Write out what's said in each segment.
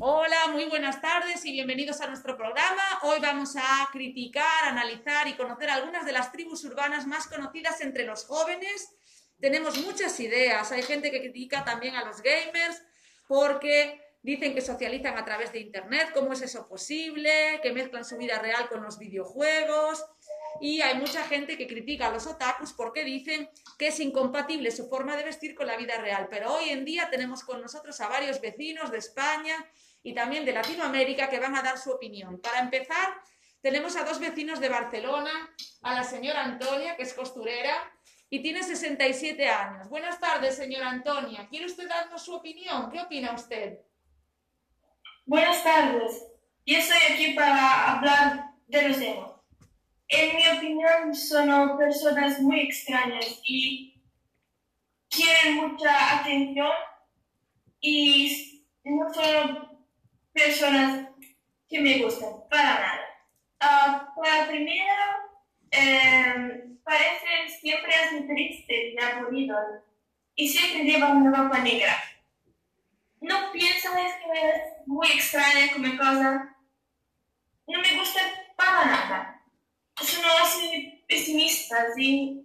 Hola, muy buenas tardes y bienvenidos a nuestro programa. Hoy vamos a criticar, analizar y conocer algunas de las tribus urbanas más conocidas entre los jóvenes. Tenemos muchas ideas. Hay gente que critica también a los gamers porque dicen que socializan a través de Internet. ¿Cómo es eso posible? Que mezclan su vida real con los videojuegos. Y hay mucha gente que critica a los otakus porque dicen que es incompatible su forma de vestir con la vida real. Pero hoy en día tenemos con nosotros a varios vecinos de España y también de Latinoamérica que van a dar su opinión. Para empezar, tenemos a dos vecinos de Barcelona, a la señora Antonia, que es costurera, y tiene 67 años. Buenas tardes, señora Antonia. ¿Quiere usted darnos su opinión? ¿Qué opina usted? Buenas tardes. Yo estoy aquí para hablar de los emo. En mi opinión, son personas muy extrañas y quieren mucha atención y no son personas que me gustan, para nada. Uh, para primero, eh, parecen siempre así tristes y aburridos y siempre llevan una ropa negra. No piensan que es muy extraña como cosa. No me gusta para nada. Son así pesimistas y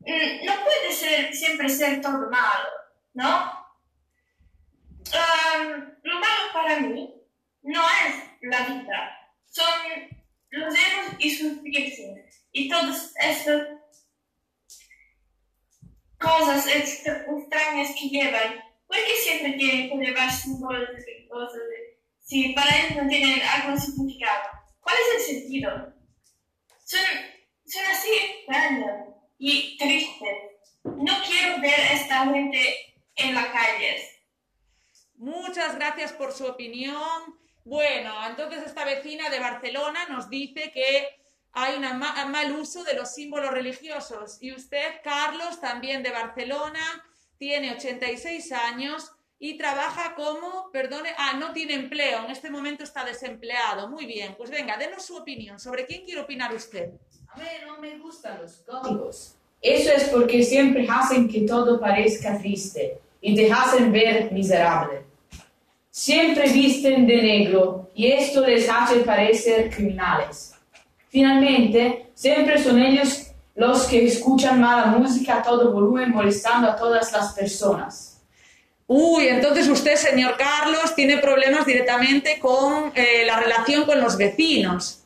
mm, no puede ser siempre ser todo malo, ¿no? lo malo para mí no es la vida, son los emos y sus piercings y todas estas cosas extrañas que llevan. ¿Por qué siempre tienen que llevar símbolos de cosas si para ellos no tienen algún significado? ¿Cuál es el sentido? Son, son así extraños y tristes. No quiero ver a esta gente en la calle. Muchas gracias por su opinión. Bueno, entonces esta vecina de Barcelona nos dice que hay un mal uso de los símbolos religiosos. Y usted, Carlos, también de Barcelona, tiene 86 años y trabaja como, perdone, ah, no tiene empleo, en este momento está desempleado. Muy bien, pues venga, denos su opinión. ¿Sobre quién quiere opinar usted? A mí no me gustan los góticos. Eso es porque siempre hacen que todo parezca triste y te hacen ver miserable. Siempre visten de negro y esto les hace parecer criminales. Finalmente, siempre son ellos los que escuchan mala música a todo volumen molestando a todas las personas. Uy, entonces usted, señor Carlos, tiene problemas directamente con eh, la relación con los vecinos.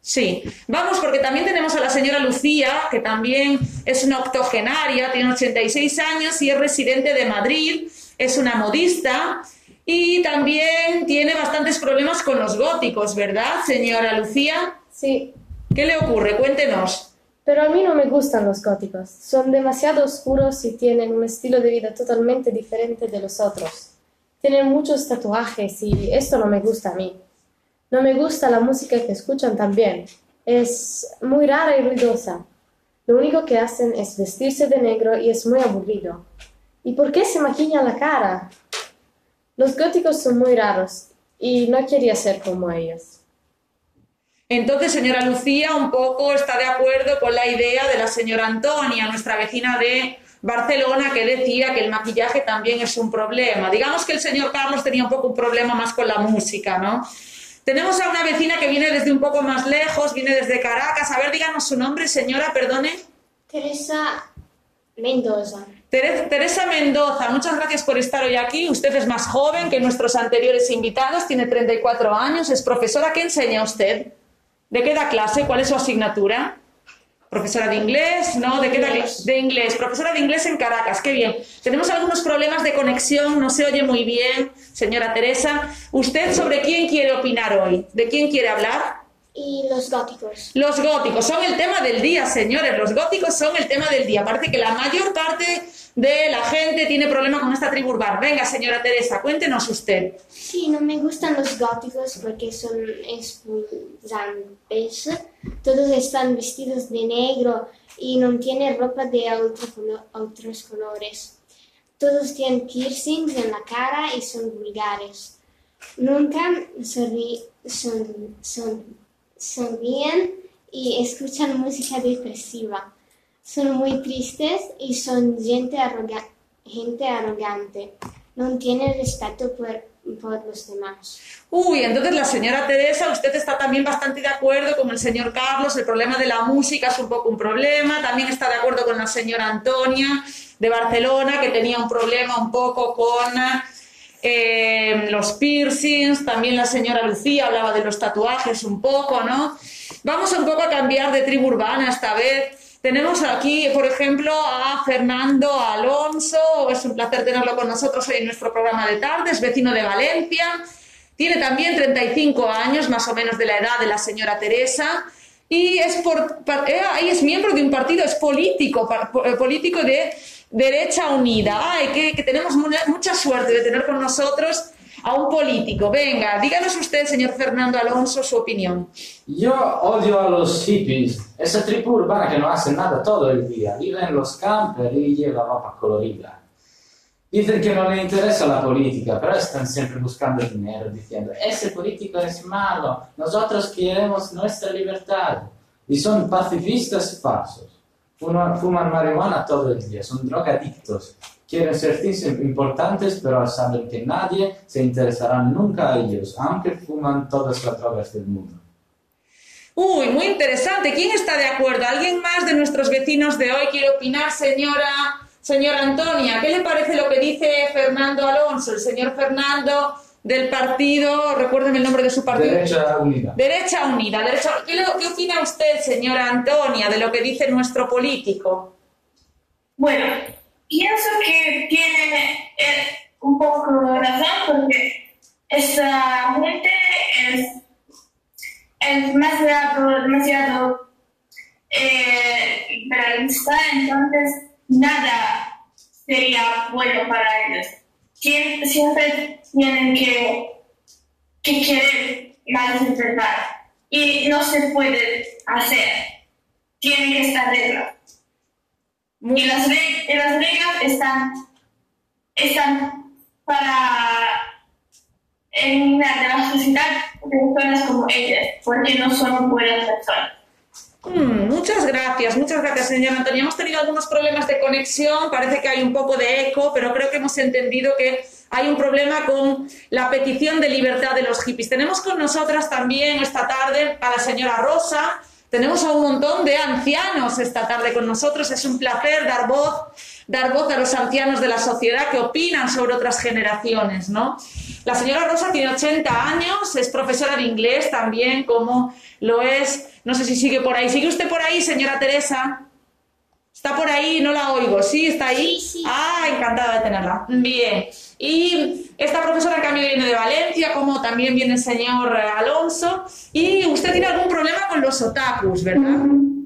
Sí, vamos, porque también tenemos a la señora Lucía, que también es una octogenaria, tiene 86 años y es residente de Madrid, es una modista y también tiene bastantes problemas con los góticos, ¿verdad, señora Lucía? Sí. ¿Qué le ocurre? Cuéntenos. Pero a mí no me gustan los góticos. Son demasiado oscuros y tienen un estilo de vida totalmente diferente de los otros. Tienen muchos tatuajes y esto no me gusta a mí. No me gusta la música que escuchan también. Es muy rara y ruidosa. Lo único que hacen es vestirse de negro y es muy aburrido. ¿Y por qué se maquillan la cara? Los góticos son muy raros y no quería ser como ellos. Entonces, señora Lucía, un poco está de acuerdo con la idea de la señora Antonia, nuestra vecina de Barcelona, que decía que el maquillaje también es un problema. Digamos que el señor Carlos tenía un poco un problema más con la música, ¿no? Tenemos a una vecina que viene desde un poco más lejos, viene desde Caracas. A ver, díganos su nombre, señora, perdone. Teresa Mendoza. Teresa Mendoza, muchas gracias por estar hoy aquí. Usted es más joven que nuestros anteriores invitados, tiene 34 años, es profesora. ¿Qué enseña usted? ¿De qué da clase? ¿Cuál es su asignatura? Profesora de inglés, ¿no? ¿De qué da De inglés. Profesora de inglés en Caracas, qué bien. Tenemos algunos problemas de conexión, no se oye muy bien, señora Teresa. ¿Usted sobre quién quiere opinar hoy? ¿De quién quiere hablar? Y los góticos. Los góticos son el tema del día, señores. Los góticos son el tema del día. Parece que la mayor parte de la gente tiene problema con esta tribu urbana. Venga, señora Teresa, cuéntenos usted. Sí, no me gustan los góticos porque son expulsantes. Todos están vestidos de negro y no tienen ropa de otros colores. Todos tienen piercings en la cara y son vulgares. Nunca son, sonríen y escuchan música depresiva son muy tristes y son gente, gente arrogante. No tienen respeto por por los demás. Uy, entonces la señora Teresa, usted está también bastante de acuerdo con el señor Carlos, el problema de la música es un poco un problema, también está de acuerdo con la señora Antonia de Barcelona, que tenía un problema un poco con eh, los piercings, también la señora Lucía hablaba de los tatuajes un poco, ¿no? Vamos un poco a cambiar de tribu urbana esta vez. Tenemos aquí, por ejemplo, a Fernando Alonso, es un placer tenerlo con nosotros hoy en nuestro programa de tardes, vecino de Valencia. Tiene también 35 años, más o menos de la edad de la señora Teresa, y es, por, eh, es miembro de un partido, es político, eh, político de Derecha Unida. Ay, que, que tenemos mucha suerte de tener con nosotros a un político. Venga, díganos usted, señor Fernando Alonso, su opinión. Yo odio a los hippies, esa tribu urbana que no hace nada todo el día, vive en los campos y lleva ropa colorida. Dicen que no le interesa la política, pero están siempre buscando dinero, diciendo, ese político es malo, nosotros queremos nuestra libertad. Y son pacifistas falsos. Fuman, fuman marihuana todo el día, son drogadictos. Quieren sentirse importantes, pero saben que nadie se interesará nunca a ellos, aunque fuman todas las drogas del mundo. Uy, muy interesante. ¿Quién está de acuerdo? ¿Alguien más de nuestros vecinos de hoy quiere opinar, señora, señora Antonia? ¿Qué le parece lo que dice Fernando Alonso, el señor Fernando del partido, recuérdeme el nombre de su partido. Derecha Unida. Derecha Unida. Derecha... ¿Qué, ¿Qué opina usted, señora Antonia, de lo que dice nuestro político? Bueno, pienso que tiene eh, un poco de razón porque esa gente es, es demasiado, demasiado eh, liberalista, entonces nada sería bueno para ellos. Siempre tienen que, que querer malinterpretar y no se puede hacer. Tienen que estar reglas. Y las, las reglas están, están para eliminar de la sociedad personas como ellas, porque no son buenas personas. Hmm, muchas gracias, muchas gracias, señora Antonia. Hemos tenido algunos problemas de conexión, parece que hay un poco de eco, pero creo que hemos entendido que hay un problema con la petición de libertad de los hippies. Tenemos con nosotras también esta tarde a la señora Rosa, tenemos a un montón de ancianos esta tarde con nosotros, es un placer dar voz, dar voz a los ancianos de la sociedad que opinan sobre otras generaciones, ¿no? La señora Rosa tiene 80 años, es profesora de inglés también, como lo es, no sé si sigue por ahí. ¿Sigue usted por ahí, señora Teresa? ¿Está por ahí? No la oigo. ¿Sí? ¿Está ahí? Sí, sí. Ah, encantada de tenerla. Bien. Y esta profesora en cambio viene de Valencia, como también viene el señor Alonso. Y usted tiene algún problema con los otakus, ¿verdad?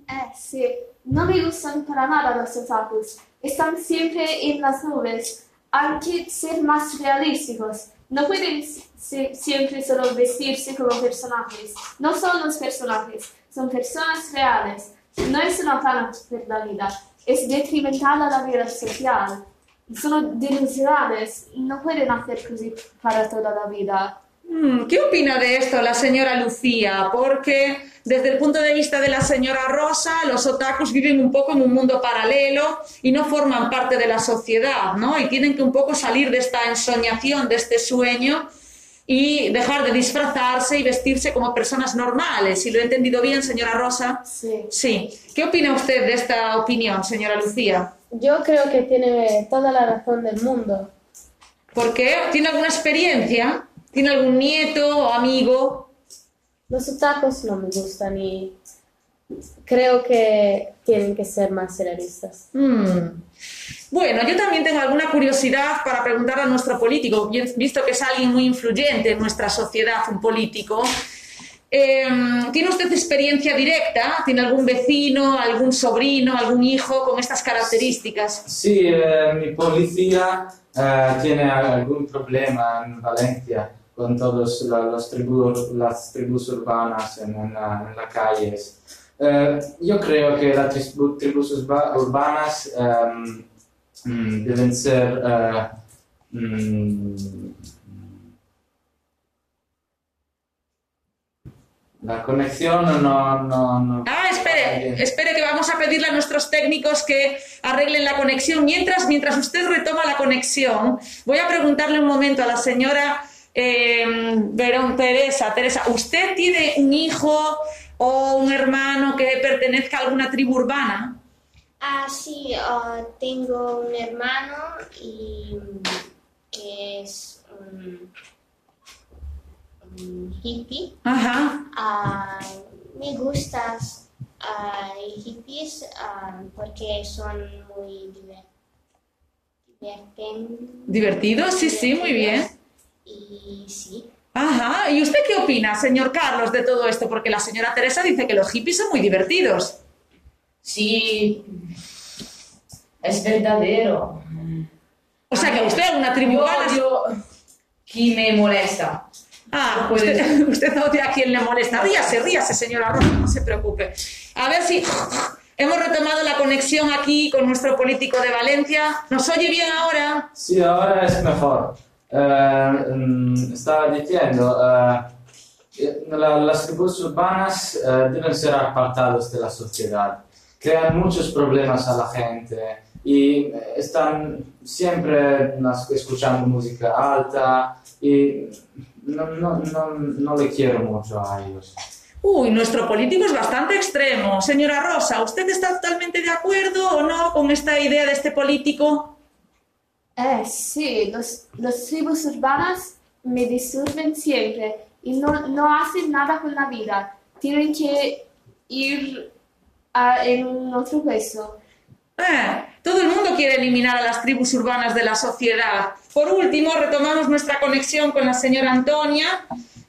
Eh, sí. No me gustan para nada los otakus. Están siempre en las nubes. Hay que ser más realísticos. No pueden si- siempre solo vestirse como personajes. No son los personajes, son personas reales. No es una vida, es detrimental a la vida social. Sono delusionales, no pueden hacer así para toda la vida. Mm, ¿Qué opina de esto la señora Lucía? Porque desde el punto de vista de la señora Rosa, los otakus viven un poco en un mundo paralelo y no forman parte de la sociedad, ¿no? Y tienen que un poco salir de esta ensoñación, de este sueño y dejar de disfrazarse y vestirse como personas normales. Si lo he entendido bien, señora Rosa. Sí. Sí. ¿Qué opina usted de esta opinión, señora Lucía? Yo creo que tiene toda la razón del mundo. ¿Por qué? ¿Tiene alguna experiencia? ¿Tiene algún nieto o amigo? Los otakus no me gustan y creo que tienen que ser más realistas. Mm. Bueno, yo también tengo alguna curiosidad para preguntar a nuestro político, visto que es alguien muy influyente en nuestra sociedad, un político. Eh, ¿Tiene usted experiencia directa? ¿Tiene algún vecino, algún sobrino, algún hijo con estas características? Sí, eh, mi policía eh, tiene algún problema en Valencia con todas las tribus, las tribus urbanas en, en la- en las calles. Eh, yo creo que las tribu- tribus urba- urbanas mm, deben ser eh, mm, la conexión no, no, no Ah, espere, espere que vamos a pedirle a nuestros técnicos que arreglen la conexión. Mientras, mientras usted retoma la conexión, voy a preguntarle un momento a la señora Eh, Verón, Teresa, Teresa, ¿usted tiene un hijo o un hermano que pertenezca a alguna tribu urbana? Ah, sí, ah, tengo un hermano y que es un, un hippie. Ajá. Ah, me gustan ah, hippies porque son muy diver- diverten- ¿Divertido? Sí, sí, muy bien. Y sí. Ajá. ¿Y usted qué opina, señor Carlos, de todo esto? Porque la señora Teresa dice que los hippies son muy divertidos. Sí, es verdadero. O sea, que usted una tribu Yo quien me molesta. Ah, usted, usted odia a quien le molesta. Ríase, ríase, señora Rosa, no se preocupe. A ver si hemos retomado la conexión aquí con nuestro político de Valencia. ¿Nos oye bien ahora? Sí, ahora es mejor. Eh, mm, estaba diciendo, eh, la- las tribus urbanas eh, deben ser apartados de la sociedad. Crean muchos problemas a la gente y están siempre escuchando música alta y no, no, no, no le quiero mucho a ellos. Uy, nuestro político es bastante extremo. Señora Rosa, ¿usted está totalmente de acuerdo o no con esta idea de este político? Eh, sí, los, los tribus urbanas me disturben siempre y no, no hacen nada con la vida. Tienen que ir a- en otro puesto. Eh, todo el mundo quiere eliminar a las tribus urbanas de la sociedad. Por último, retomamos nuestra conexión con la señora Antonia,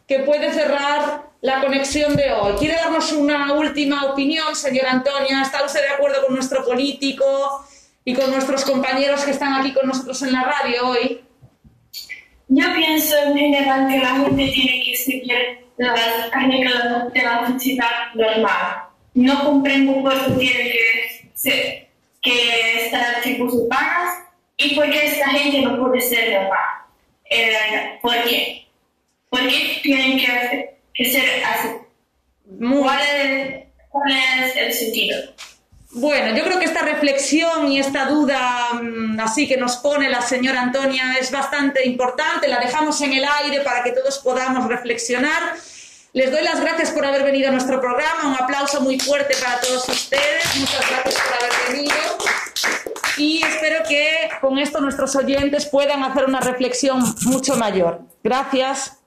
que puede cerrar la conexión de hoy. ¿Quiere darnos una última opinión, señora Antonia? ¿Está usted de acuerdo con nuestro político y con nuestros compañeros que están aquí con nosotros en la radio hoy? Yo pienso en general que la gente tiene que seguir las reglas de la sociedad normal. No comprendo por qué tiene que, ser, que estar tribus urbanas y por qué esta gente no puede ser normal. Eh, ¿Por qué? ¿Por qué tienen que, hacer- que ser así? ¿Cuál es, ¿Cuál es el sentido? Bueno, yo creo que esta reflexión y esta duda mm, así que nos pone la señora Antonia es bastante importante. La dejamos en el aire para que todos podamos reflexionar. Les doy las gracias por haber venido a nuestro programa. Un aplauso muy fuerte para todos ustedes. Muchas gracias por haber venido. Y espero que con esto nuestros oyentes puedan hacer una reflexión mucho mayor. Gracias.